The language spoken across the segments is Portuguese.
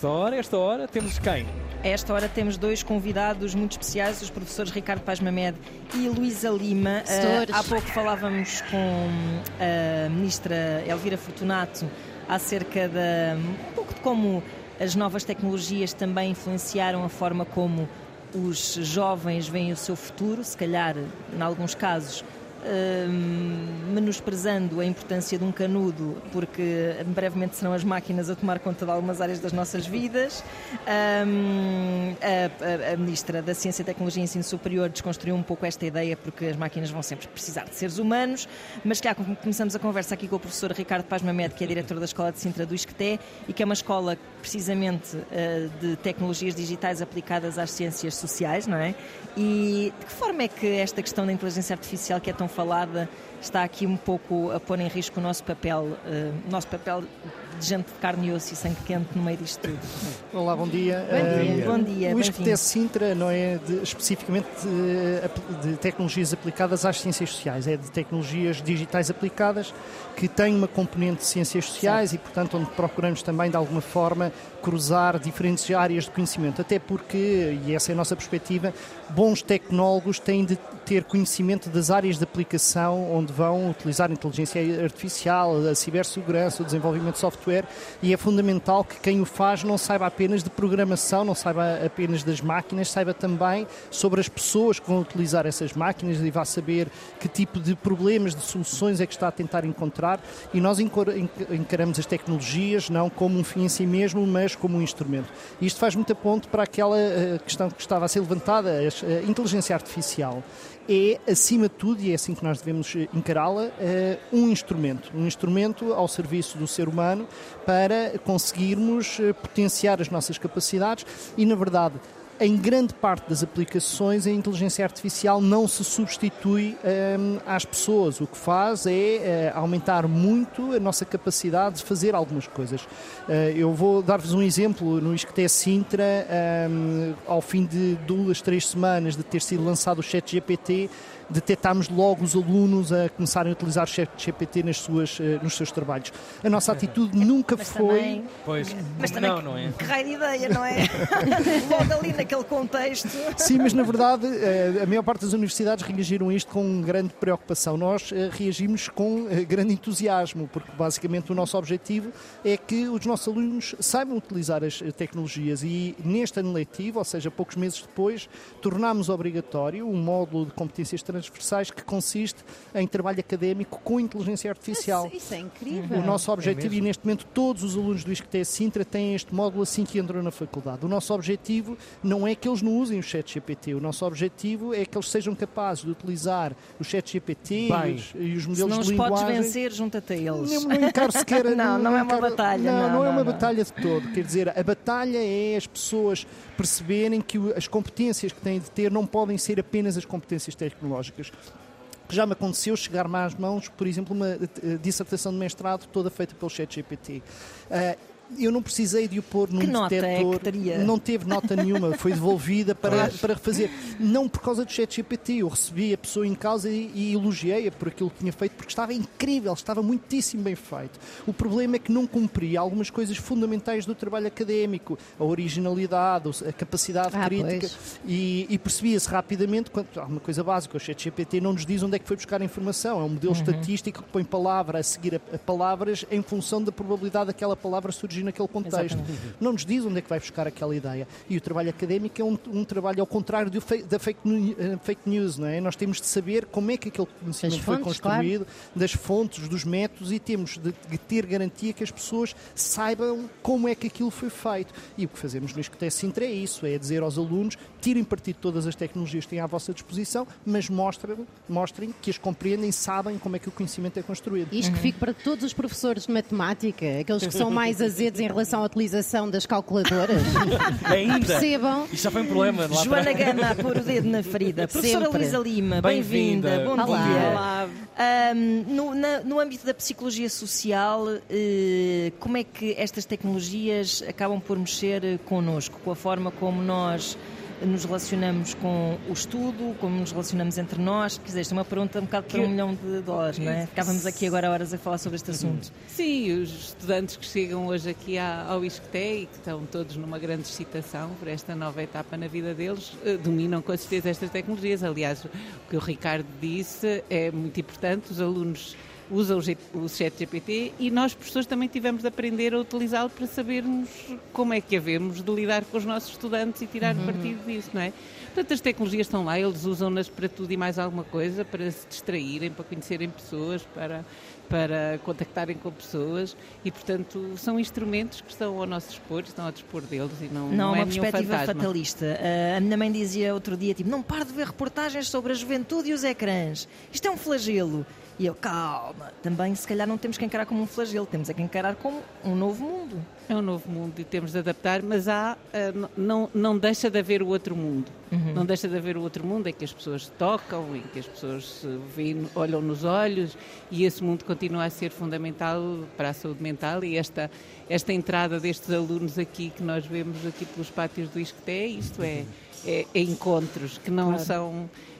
esta hora, esta hora, temos quem? A esta hora temos dois convidados muito especiais, os professores Ricardo Paz Mamed e Luísa Lima. Uh, há pouco falávamos com a ministra Elvira Fortunato acerca de um pouco de como as novas tecnologias também influenciaram a forma como os jovens veem o seu futuro, se calhar, em alguns casos, Hum, menosprezando a importância de um canudo, porque brevemente serão as máquinas a tomar conta de algumas áreas das nossas vidas. Um, a, a, a, Ministra da Ciência, Tecnologia e Ensino Superior desconstruiu um pouco esta ideia, porque as máquinas vão sempre precisar de seres humanos, mas cá começamos a conversa aqui com o professor Ricardo Paz Mamed, que é diretor da Escola de Sintra do Isqueté e que é uma escola precisamente uh, de tecnologias digitais aplicadas às ciências sociais, não é? E de que forma é que esta questão da inteligência artificial, que é tão falada, está aqui um pouco a pôr em risco o nosso papel, uh, nosso papel de gente de carne e osso e sangue quente no meio disto tudo. Olá, bom dia. Bom dia. Uh, bom dia o ISCTE Sintra não é de, especificamente de, de, tecnologias aplicadas às ciências sociais, é de tecnologias digitais aplicadas que têm uma componente de ciências sociais certo. e, portanto, onde procuramos também, de alguma forma, cruzar diferentes áreas de conhecimento. Até porque, e essa é a nossa perspectiva, bons tecnólogos têm de ter conhecimento das áreas de aplicação onde vão utilizar a inteligência artificial, a cibersegurança, o desenvolvimento de software e é fundamental que quem o faz não saiba apenas de programação, não saiba apenas das máquinas, saiba também sobre as pessoas que vão utilizar essas máquinas e vá saber que tipo de problemas, de soluções é que está a tentar encontrar e nós encaramos as tecnologias não como um fim em si mesmo, mas como um instrumento. Isto faz muita ponto para aquela eh, questão que estava a ser levantada, a inteligência artificial é, acima de tudo, e é assim que nós devemos eh, encará-la, eh, um instrumento. Um instrumento ao serviço do ser humano para conseguirmos eh, potenciar as nossas capacidades e, na verdade, em grande parte das aplicações, a inteligência artificial não se substitui um, às pessoas. O que faz é uh, aumentar muito a nossa capacidade de fazer algumas coisas. Uh, eu vou dar-vos um exemplo. No ISCTE Sintra, um, ao fim de duas, três semanas de ter sido lançado o ChatGPT, detectámos logo os alunos a começarem a utilizar o ChatGPT nas suas, eh, nos seus trabalhos. A nossa atitude nunca mas foi. Também, pois, mas também, não, não é? Que raio de ideia, não é? logo ali naquele contexto. Sim, mas na verdade eh, a maior parte das universidades reagiram a isto com grande preocupação. Nós eh, reagimos com grande entusiasmo, porque basicamente o nosso objetivo é que os nossos alunos saibam utilizar as tecnologias e neste ano letivo, ou seja, poucos meses depois, tornámos obrigatório um módulo de competências transversais transversais que consiste em trabalho académico com inteligência artificial. Isso, isso é incrível. O nosso objetivo, é e neste momento todos os alunos do ISCTE Sintra têm este módulo assim que entram na faculdade. O nosso objetivo não é que eles não usem o chat GPT, o nosso objetivo é que eles sejam capazes de utilizar o chat GPT e os, e os, modelos Se de linguagem. não os podes vencer, junta-te a eles. Não, não encaro sequer... não, não, não, é uma encaro, batalha. Não, não, não é uma batalha de todo. Quer dizer, a batalha é as pessoas perceberem que as competências que têm de ter não podem ser apenas as competências tecnológicas já me aconteceu chegar-me às mãos, por exemplo, uma eh, dissertação de mestrado toda feita pelo ChatGPT. Uh, eu não precisei de o pôr num que detector. É não teve nota nenhuma, foi devolvida para, para refazer. Não por causa do chat GPT, eu recebi a pessoa em causa e, e elogiei-a por aquilo que tinha feito, porque estava incrível, estava muitíssimo bem feito. O problema é que não cumpria algumas coisas fundamentais do trabalho académico, a originalidade, a capacidade ah, crítica, e, e percebia-se rapidamente, quando, há uma coisa básica, o chat GPT não nos diz onde é que foi buscar a informação, é um modelo uhum. estatístico que põe palavra a seguir a, a palavras em função da probabilidade daquela palavra surgir surgir naquele contexto. Exatamente. Não nos diz onde é que vai buscar aquela ideia. E o trabalho académico é um, um trabalho ao contrário do da fake, eh, fake, news, não é? Nós temos de saber como é que aquele conhecimento foi construído, claro. das fontes, dos métodos e temos de, de, ter garantia que as pessoas saibam como é que aquilo foi feito. E o que fazemos no Escoté Sintra é isso, é dizer aos alunos, tirem partido de todas as tecnologias que têm à vossa disposição, mas mostrem, mostrem que as compreendem, sabem como é que o conhecimento é construído. Isto uhum. que fica para todos os professores de matemática, aqueles que são mais azedos em relação à utilização das calculadoras. Ainda. Percebam. Isto já foi um problema. Lá Joana Gama a pôr o dedo na ferida. Professora Luísa Lima, bem-vinda. Bem Bom Olá. dia. Olá. Um, no, na, no âmbito da psicologia social, uh, como é que estas tecnologias acabam por mexer connosco, com a forma como nós nos relacionamos com o estudo, como nos relacionamos entre nós. Quer dizer, isto é uma pergunta um bocado para um milhão de dólares, não é? Ficávamos aqui agora horas a falar sobre este assunto. Sim, os estudantes que chegam hoje aqui ao ISCTE e que estão todos numa grande excitação por esta nova etapa na vida deles, eh, dominam com certeza estas tecnologias. Aliás, o que o Ricardo disse é muito importante, os alunos usam o chat GPT e nós, professores, também tivemos de aprender a utilizá-lo para sabermos como é que havemos de lidar com os nossos estudantes e tirar uhum. partido disso, não é? Portanto, as tecnologias estão lá, eles usam-nas para tudo e mais alguma coisa, para se distraírem, para conhecerem pessoas, para, para contactarem com pessoas e, portanto, são instrumentos que estão ao nosso dispor, estão ao dispor deles e não, não, não é uma perspectiva fantasma. fatalista. Uh, a minha mãe dizia outro dia, tipo, não pare de ver reportagens sobre a juventude e os ecrãs. Isto é um flagelo. E eu, calma, também se calhar não temos que encarar como um flagelo, temos é que encarar como um novo mundo. É um novo mundo e temos de adaptar, mas há, uh, não, não deixa de haver o outro mundo. Uhum. Não deixa de haver o outro mundo em que as pessoas tocam, em que as pessoas veem, olham nos olhos e esse mundo continua a ser fundamental para a saúde mental e esta, esta entrada destes alunos aqui que nós vemos aqui pelos pátios do ISCTE, isto é, é, é encontros que não claro. são eh,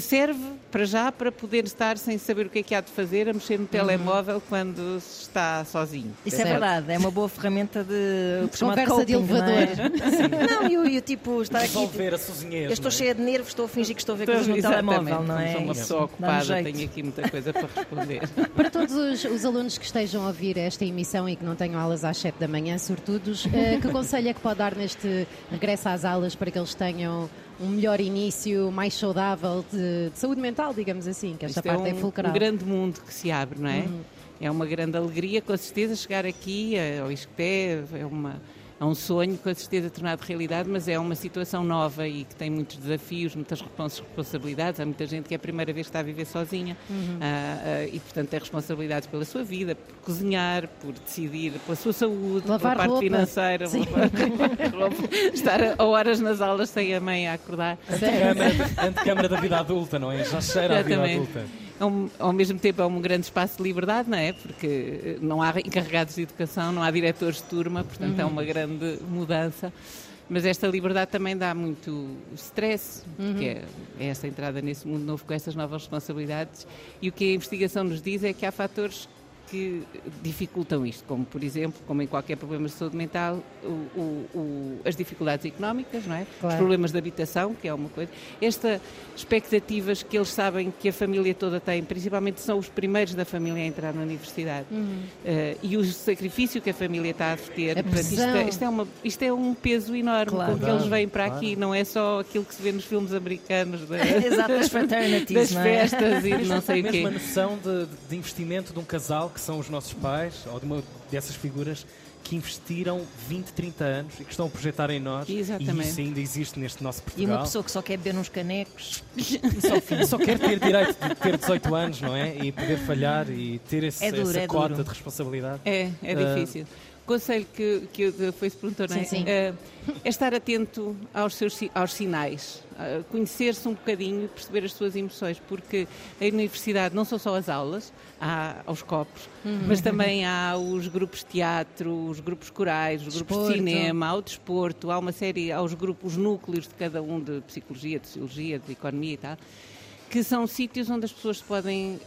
serve para já para poder estar sem saber o que é que há de fazer, a mexer no uhum. telemóvel quando se está sozinho. Isso é verdade, é uma boa ferramenta de, conversa coping, de elevador. Não, é? não e o tipo estar aqui. Resolver a sozinhez, eu estou é? cheia de nervos, estou a fingir que estou a ver coisas no telemóvel, não é? Sou uma pessoa ocupada, tenho aqui muita coisa para responder. Para todos os, os, alunos que estejam a ouvir esta emissão e que não tenham aulas às 7 da manhã, sobretudo, eh, que conselho é que pode dar neste regresso às aulas para que eles tenham um melhor início, mais saudável de, de saúde mental, digamos assim, que esta Isto parte é, um, é fulcral. um grande mundo que se abre, não é? Uhum. É uma grande alegria, com certeza, chegar aqui ao ISCTE, é uma é um sonho com certeza tornado realidade, mas é uma situação nova e que tem muitos desafios, muitas responsabilidades. Há muita gente que é a primeira vez que está a viver sozinha uhum. uh, uh, e, portanto, tem responsabilidades pela sua vida, por cozinhar, por decidir pela sua saúde, lavar pela parte roupa. financeira, lavar roupa, estar a horas nas aulas sem a mãe a acordar. Antecâmara da vida adulta, não é? Já cheira a vida adulta é um, ao mesmo tempo é um grande espaço de liberdade, não é? Porque eh, não há encarregados de educação, não há diretores de turma, portanto uhum. é uma grande mudança. Mas esta liberdade também dá muito stress, uhum. que é, é esta entrada nesse mundo novo com essas novas responsabilidades. E o que a investigação nos diz é que há fatores que dificultam isto, como por exemplo, como em qualquer problema de saúde mental, o, o, o, as dificuldades económicas, não é? Claro. Os problemas de habitação, que é uma coisa. Estas expectativas que eles sabem que a família toda tem, principalmente são os primeiros da família a entrar na universidade. Uhum. Uh, e o sacrifício que a família está a ter. A isto, é, isto, é uma, isto é um peso enorme claro. com que eles vêm para claro. aqui, não é só aquilo que se vê nos filmes americanos de, Exato, das das é? festas e não sei o quê. A mesma noção de, de investimento de um casal que são os nossos pais, ou de uma dessas figuras que investiram 20, 30 anos e que estão a projetar em nós. Exatamente. E isso ainda existe neste nosso Portugal. E uma pessoa que só quer beber uns canecos só, só quer ter direito de ter 18 anos, não é? E poder falhar e ter esse, é duro, essa é cota duro. de responsabilidade. É, é uh, difícil. O conselho que, que Face perguntou, não é? Sim, sim. Uh, é estar atento aos, seus, aos sinais, uh, conhecer-se um bocadinho, perceber as suas emoções, porque a universidade não são só as aulas, há aos copos, uhum. mas também há os grupos de teatro, os grupos corais, os grupos desporto. de cinema, há o desporto, há uma série, há os grupos, os núcleos de cada um de psicologia, de sociologia, de economia e tal que são sítios onde as pessoas podem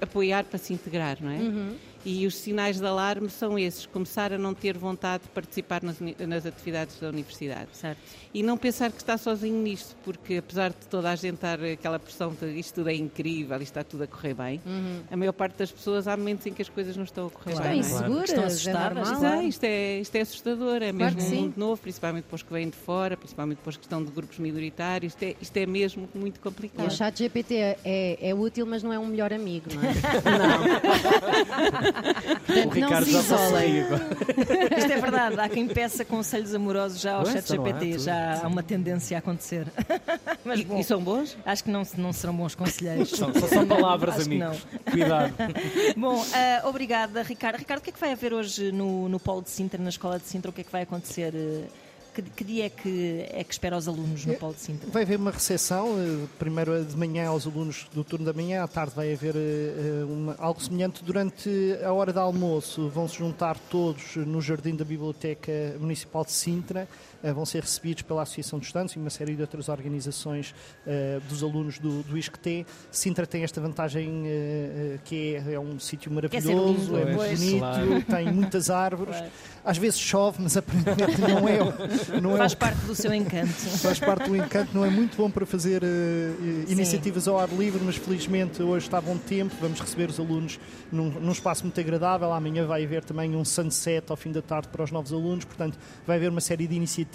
apoiar para se integrar, não é? Uhum. E os sinais de alarme são esses: começar a não ter vontade de participar nas, nas, atividades da universidade. Certo. E não pensar que está sozinho nisto, porque apesar de toda a gente estar aquela pressão de isto tudo é incrível, isto está tudo a correr bem, uhum. a maior parte das pessoas há momentos em que as coisas não estão a correr claro, bem. Estão inseguras, é? estão assustadas. É é, isto, é, isto é assustador, é mesmo um mundo novo, principalmente depois que vêm de fora, principalmente depois que estão de grupos minoritários, isto é, isto é mesmo muito complicado. E o chat GPT é, é útil, mas não é um melhor amigo, não é? não. o Ricardo já isolem. Isto é verdade, há quem peça conselhos amorosos já ao chat GPT, já há uma tendência a acontecer. Mas, e, bom, e, são bons? Acho que não, não serão bons conselheiros. São, são palavras, amigos. Cuidado. Bom, uh, obrigada, Ricardo. Ricardo, o que é que vai haver hoje no, no Polo de Sintra, na Escola de Sintra? O que é que vai acontecer? Uh, Que, que, dia é que, é que espera os alunos no Polo de Sintra? Vai haver uma recepção, eh, primeiro de manhã aos alunos do turno da manhã, à tarde vai haver eh, uma, algo semelhante. Durante a hora de almoço vão se juntar todos no jardim da Biblioteca Municipal de Sintra, eh, vão ser recebidos pela Associação de Estudantes e uma série de outras organizações dos alunos do, do ISCTE. Sintra tem esta vantagem que é, é um sítio maravilhoso, é, muito bonito, claro. tem muitas árvores. Claro. Às vezes chove, mas aparentemente não é. Não é Faz parte do seu encanto. Faz parte do encanto, não é muito bom para fazer uh, iniciativas ao ar livre, mas felizmente hoje está bom tempo. Vamos receber os alunos num, num, espaço muito agradável. Amanhã vai haver também um sunset ao fim da tarde para os novos alunos, portanto, vai haver uma série de iniciativas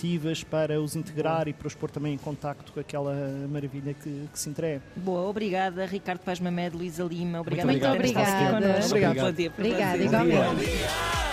para os integrar Bom. e para os pôr também em contacto com aquela maravilha que, que se entrega. Boa, obrigada, Ricardo Paz Mamed, Luísa Lima. Obrigada muito, muito obrigada. Obrigado. Obrigado. Obrigado, igualmente.